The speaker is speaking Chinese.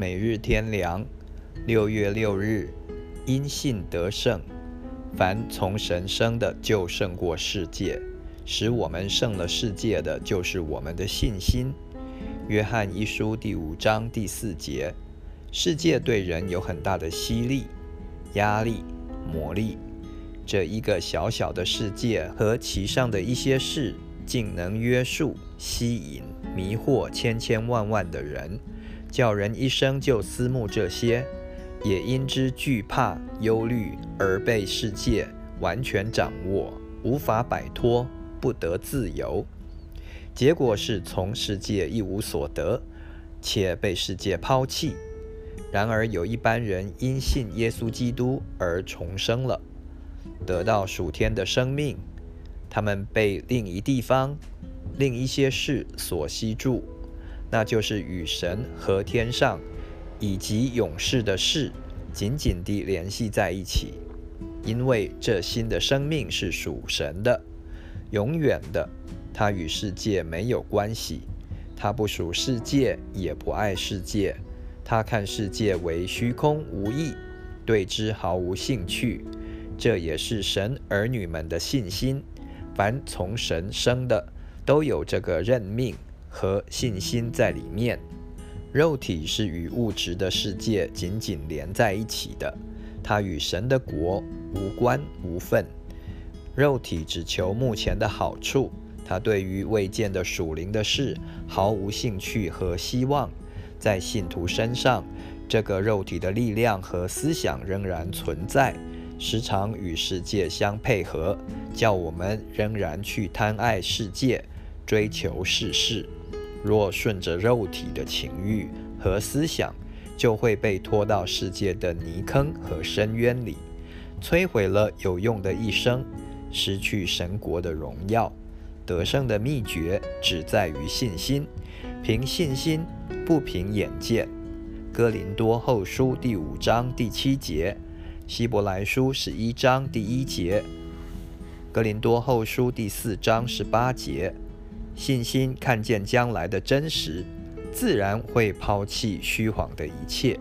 每日天良，六月六日，因信得胜。凡从神生的，就胜过世界；使我们胜了世界的，就是我们的信心。约翰一书第五章第四节：世界对人有很大的吸力、压力、魔力。这一个小小的世界和其上的一些事，竟能约束、吸引、迷惑千千万万的人。叫人一生就思慕这些，也因之惧怕、忧虑，而被世界完全掌握，无法摆脱，不得自由。结果是从世界一无所得，且被世界抛弃。然而有一班人因信耶稣基督而重生了，得到属天的生命。他们被另一地方、另一些事所吸住。那就是与神和天上以及永世的事紧紧地联系在一起，因为这新的生命是属神的，永远的，它与世界没有关系，它不属世界，也不爱世界，它看世界为虚空无益，对之毫无兴趣。这也是神儿女们的信心，凡从神生的，都有这个任命。和信心在里面，肉体是与物质的世界紧紧连在一起的，它与神的国无关无分。肉体只求目前的好处，它对于未见的属灵的事毫无兴趣和希望。在信徒身上，这个肉体的力量和思想仍然存在，时常与世界相配合，叫我们仍然去贪爱世界，追求世事。若顺着肉体的情欲和思想，就会被拖到世界的泥坑和深渊里，摧毁了有用的一生，失去神国的荣耀。得胜的秘诀只在于信心，凭信心，不凭眼见。哥林多后书第五章第七节，希伯来书十一章第一节，哥林多后书第四章十八节。信心看见将来的真实，自然会抛弃虚晃的一切。